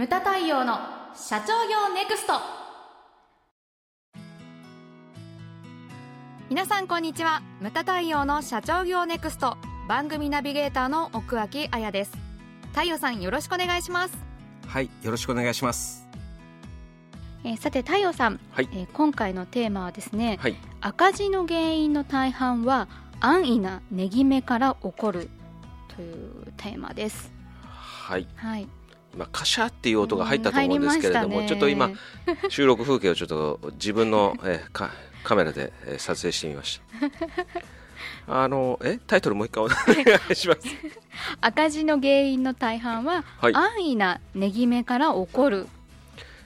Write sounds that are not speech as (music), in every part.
ムタ太陽の社長業ネクスト。皆さんこんにちは。ムタ太陽の社長業ネクスト。番組ナビゲーターの奥脇彩です。太陽さんよろしくお願いします。はいよろしくお願いします。えー、さて太陽さん、はい。えー今回のテーマはですね、はい。赤字の原因の大半は安易な値決めから起こるというテーマです。はい。はい今カシャっていう音が入ったと思うんですけれども、ね。ちょっと今収録風景をちょっと自分の、(laughs) えーかカメラで、えー撮影してみました。(laughs) あのえタイトルもう一回お願いします。赤字の原因の大半は、はい。安易な値決めから起こる、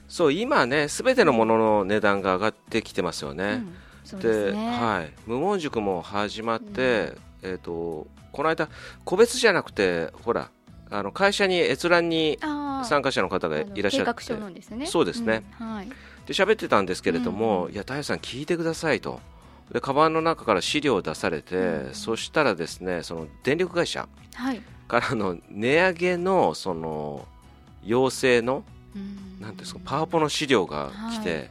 そう今ねすべてのものの値段が上がってきてますよね、うんですね。はい、無門塾も始まって、えー、とこの間個別じゃなくてほらあの会社に閲覧に参加者の方がいらっしゃって。ね。そうですね、うんはい。で喋ってたんですけれども、うんいや、太陽さん、聞いてくださいと、でカバンの中から資料を出されて、うんそしたらですねその電力会社はい。からの値上げのその要請のうん。ですかパワポの資料が来て、はい。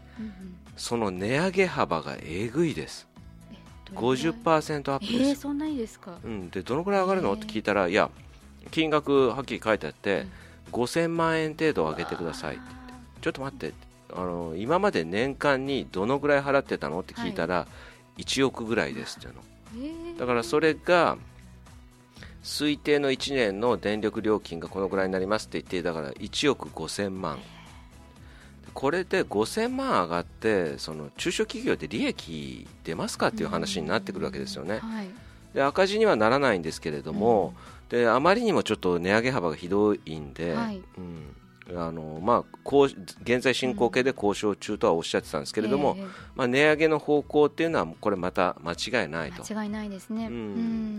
その値上げ幅がえぐいです、えどれぐらい？50%アップえー、です、そんなにですか？うん、でどのぐらい上がるの？って聞いたら、いや、金額はっきり書いてあって、5000万円程度上げてくださいって。ちょっと待ってあの今まで年間にどのぐらい払ってたのって聞いたら、1億ぐらいですっていうの。え。ーだからそれが推定の1年の電力料金がこのぐらいになりますって言ってだから1億5000万。これで5000万上がってその中小企業で利益出ますかっていう話になってくるわけですよね。はいで赤字にはならないんですけれども、であまりにもちょっと値上げ幅がひどいんで、はい。うんあのまあ、こう現在進行形で交渉中とはおっしゃってたんですけれども、えーまあ、値上げの方向っていうのはこれまた間違いないと、間違いないですね、うん。う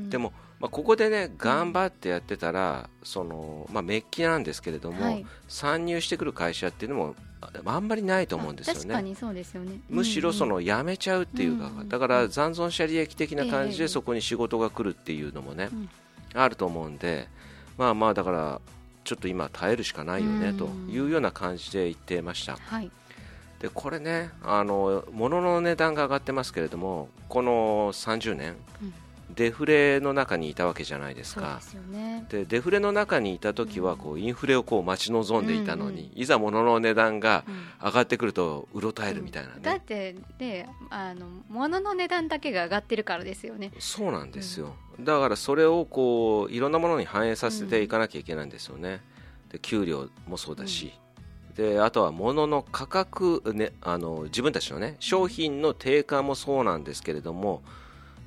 ん。でも、まあ、ここでね頑張ってやってたら、そのまあ、メッキなんですけれども、はい。参入してくる会社っていうのもああんまりないと思うんですよね。確かにそうですよね。むしろその辞めちゃうっていうか、うんうん。だから残存者利益的な感じええ。でそこに仕事が来るっていうのもね、うん。あると思うんで、まあまあだからちょっと今耐えるしかないよねうん。というような感じで言ってました。はい。でこれねあの物の値段が上がってますけれどもこの30年、うんデフレの中にいたわけじゃないですか。でね。でデフレの中にいた時はこうインフレをこう待ち望んでいたのに、うん。いざ物の値段がうん上がってくるとうろたえるみたいなね、だってねあの物の値段だけが上がってるからですよね。そうなんですよ、だからそれをこういろんなものに反映させていかなきゃいけないんですよね、で給料もそうだし、であとは物の価格、ね、あの自分たちのね商品の定価もそうなんですけれども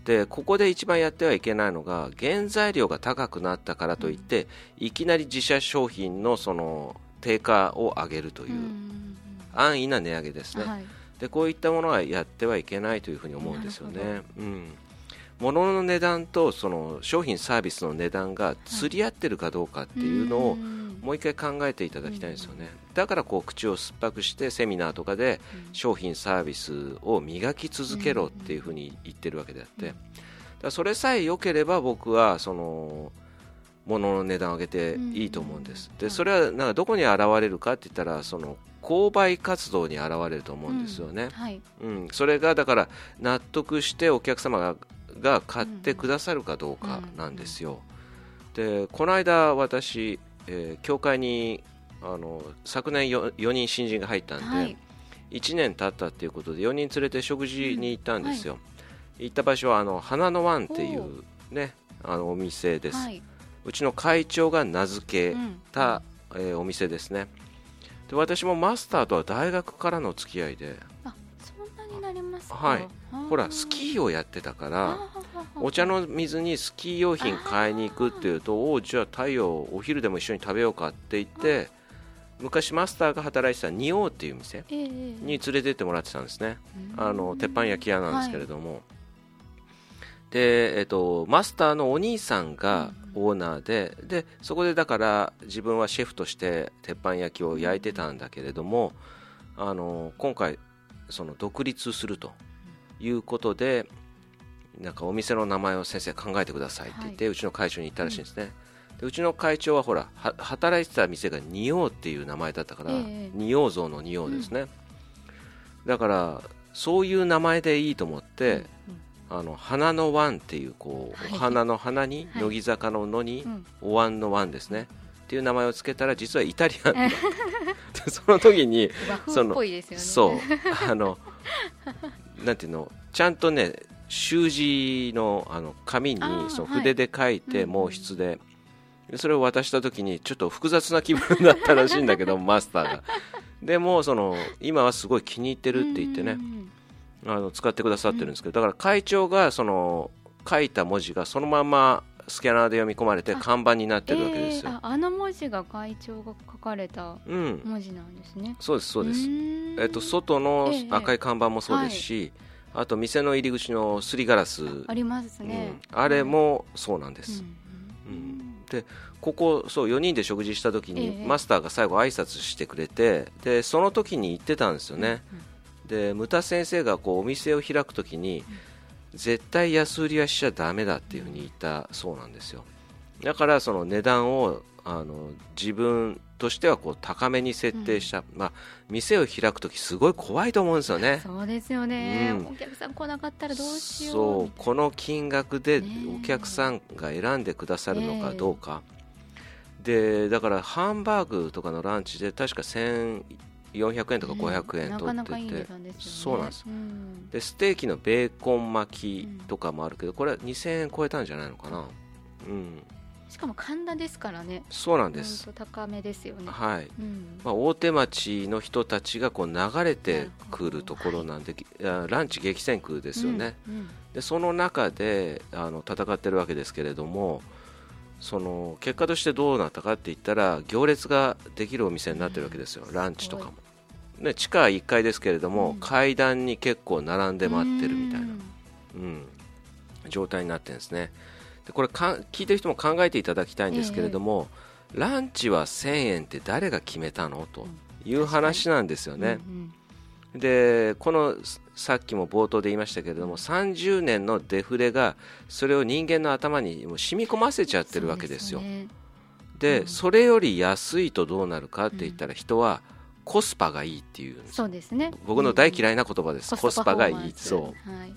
でここで一番やってはいけないのが原材料が高くなったからといって、いきなり自社商品のその定価を上げるという、うん安易な値上げですね、はい。でこういったものはやってはいけないというふうに思うんですよなね。うん物の値段とその商品サービスの値段が釣り合ってるかどうかっていうのをんもう一回考えていただきたいんですよね。だからこう口を酸っぱくしてセミナーとかで商品サービスを磨き続けろっていうふうに言ってるわけであって、だそれさえ良ければ僕はその物の値段を上げていいと思うんです。でそれはなんかどこに現れるかって言ったらその購買活動に現れると思うんですよね。はい。うん、それがだから納得してお客様がが買ってくださるかどうかなんですよ。でこの間私、えー教会にあの昨年 4, 4人新人が入ったんで、はい。1年経ったっていうことで4人連れて食事に行ったんですよ。行った場所はあの花の湾っていうねあのお店です、はい。うちの会長が名付けうんた、えーお店ですね。で私もマスターとは大学からの付き合いではい。ほらスキーをやってたからお茶の水にスキー用品買いに行くっていうとおうじゃあ太陽お昼でも一緒に食べようかって言って昔マスターが働いてた仁王っていう店ええに連れてってもらってたんですね。うん。あの鉄板焼き屋なんですけれども、で、えっと、マスターのお兄さんがオーナーででそこでだから自分はシェフとして鉄板焼きを焼いてたんだけれどもあの今回その独立するということでなんかお店の名前を先生考えてくださいって言って、うちの会長に言ったらしいんですね、でうちの会長はほらは働いてた店が仁王っていう名前だったから、ええ仁王像の仁王ですね、だからそういう名前でいいと思って、あの花の湾っていうこう、はい。お花の花に、はい。乃木坂の野に、うん。お椀の湾ですねっていう名前をつけたら実はイタリアンだ。(laughs) でその時に和風っぽいですよね。そう。(laughs) あのなんていうのちゃんとね習字のあの紙にそのはい。筆で書いてうん毛筆で、でそれを渡した時にちょっと複雑な気分だったらしいんだけど (laughs) マスターが。でもその今はすごい気に入ってるって言ってね。うん。あの使ってくださってるんですけど。だから会長がその書いた文字がそのままスキャナーで読み込まれてあ看板になってるわけですよ、えーああの文字が会長が書かれたうん。文字なんですね。そうですそうです。ーん。えっと、外のええ赤い看板もそうですし、あと店の入り口のすりガラス、ありますね、うん。あれもそうなんです、うんうんでここそう4人で食事した時に、ええ。マスターが最後挨拶してくれてでその時に言ってたんですよね、で牟田先生がこうお店を開く時に、絶対安売りはしちゃダメだっていうふうに言ったそうなんですよ。だからその値段をあの自分としてはこう高めに設定した、まあ、店を開く時すごい怖いと思うんですよね。そうですよね、うん。お客さん来なかったらどうしよう。そうこの金額でお客さんが選んでくださるのかどうか、でだからハンバーグとかのランチで確か1400円とか500円な取ってて、そうなんです。ん。でステーキのベーコン巻きとかもあるけどこれは2000円超えたんじゃないのかな。うん。しかも神田ですからね。そうなんです。高めですよね、はい。うん。まあ、大手町の人たちがこう流れてくるところなんで、い。やランチ激戦区ですよね、でその中であの戦ってるわけですけれどもその結果としてどうなったかって言ったら行列ができるお店になってるわけですよ、ランチとかも、ね、地下1階ですけれども、うん。階段に結構並んで待ってるみたいな、うん。うん、状態になってるんですね。でこれか聞いてる人も考えていただきたいんですけれども、ランチは1000円って誰が決めたの？という話なんですよね、うんでこのさっきも冒頭で言いましたけれども30年のデフレがそれを人間の頭にもう染み込ませちゃってるわけですよ。そうね。で、うん。それより安いとどうなるかって言ったら人はコスパがいいっていう。そうですね。僕の大い嫌いな言葉です、コスパがいいそう。はい、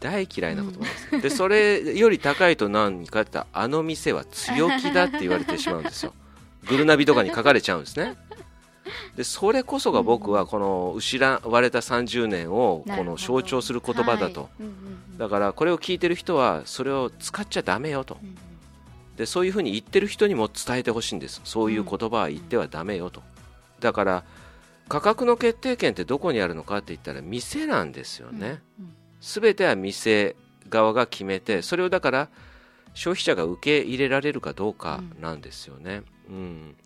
大嫌いな言葉です、でそれより高いと何かって言ったらあの店は強気だって言われてしまうんですよ。グルナビとかに書かれちゃうんですねでそれこそが僕はこの失われた30年をこの象徴する言葉だと、はい。うんうんうんだからこれを聞いてる人はそれを使っちゃダメよと。うんうん。でそういうふうに言ってる人にも伝えてほしいんです。そういう言葉は言ってはダメよと。だから価格の決定権ってどこにあるのかって言ったら店なんですよね、うんうん。全ては店側が決めてそれをだから消費者が受け入れられるかどうかなんですよね、うん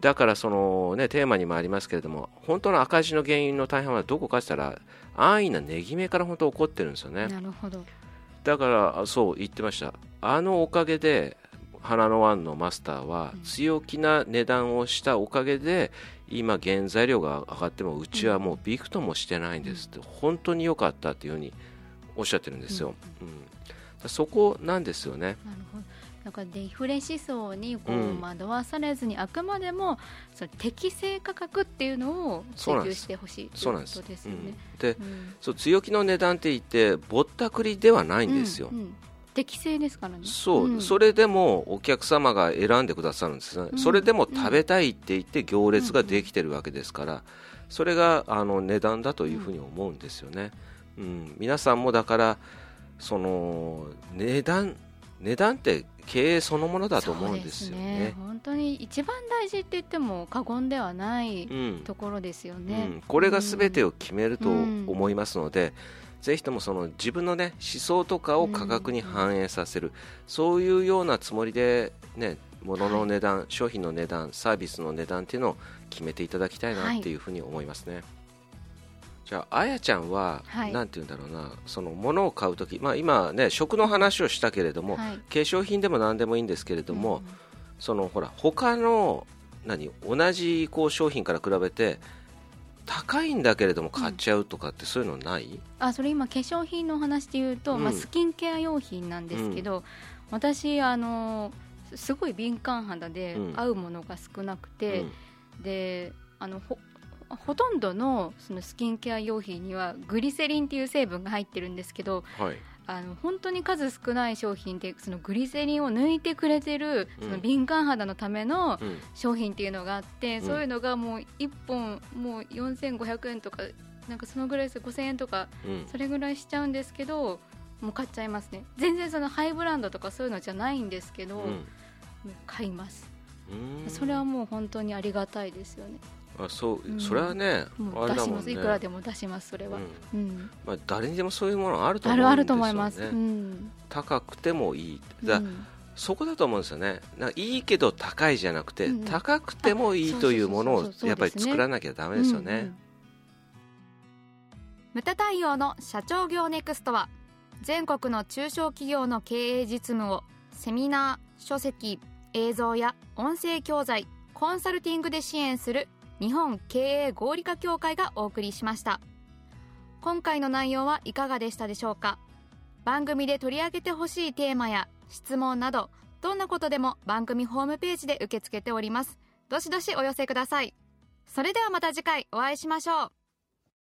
だからそのねテーマにもありますけれども本当の赤字の原因の大半はどこかって言ったら安易な値決めから本当起こってるんですよね。なるほど。だからあそう言ってました。あのおかげで花の湾のマスターはうん。強気な値段をしたおかげで今原材料が上がってもうちはもうびくともしてないんですって本当に良かったっていうふうにおっしゃってるんですよ、うん。そこなんですよね。なるほどだからデフレ思想にこううん惑わされずに、あくまでもその適正価格っていうのを追求してほしいということですよね。うんでうんそう強気の値段って言ってぼったくりではないんですよ、うんうん。適正ですからね。そう、ん。それでもお客様が選んでくださるんです。ね、うん。それでも食べたいって言って行列ができてるわけですから、それがあの値段だというふうに思うんですよね、うん。皆さんもだからその値段値段って経営そのものだと思うんですよそうね。本当に一番大事って言っても過言ではないうん。ところですようね。ん、これが全てを決めるとうん思いますので、ぜひともその自分の、ね、思想とかを価格に反映させる、そういうようなつもりで、ね、物の値段、商品の値段、サービスの値段っていうのを決めていただきたいなっていうふうに思いますね。じゃあ、あやちゃんは、はい。なんて言うんだろうな、その物を買うとき、まあ、今ね、食の話をしたけれども、はい。化粧品でも何でもいいんですけれども、うんそのほら他の何同じこう商品から比べて高いんだけれども買っちゃうとかってそういうのない、あそれ今化粧品のお話で言うと、うん。まあ、スキンケア用品なんですけど、私あのすごい敏感肌でうん。合うものが少なくて、うん。であのほほとんどのそのスキンケア用品にはグリセリンっていう成分が入ってるんですけどはい。あの本当に数少ない商品でそのグリセリンを抜いてくれてるうん。その敏感肌のためのうん。商品っていうのがあって、うん。そういうのがもう1本もう4500円とかなんかそのぐらいです5000円とかうん。それぐらいしちゃうんですけどもう買っちゃいますね。全然そのハイブランドとかそういうのじゃないんですけど、もう買います。うん。それはもう本当にありがたいですよねあそう、うん。それはねもう出します、あれだもんね。いくらでも出しますそれは、うん。まあ、誰にでもそういうものあると思うんですよね。あるあると思います、うん。高くてもいいだ、うん。そこだと思うんですよね。なんかいいけど高いじゃなくて、うん高くてもいいというものをやっぱり作らなきゃダメですよね、うんうんムタ太陽の社長業ネクストは全国の中小企業の経営実務をセミナー書籍映像や音声教材コンサルティングで支援する日本経営合理化協会がお送りしました。今回の内容はいかがでしたでしょうか？番組で取り上げてほしいテーマや質問などどんなことでも番組ホームページで受け付けております。どしどしお寄せください。それではまた次回お会いしましょう。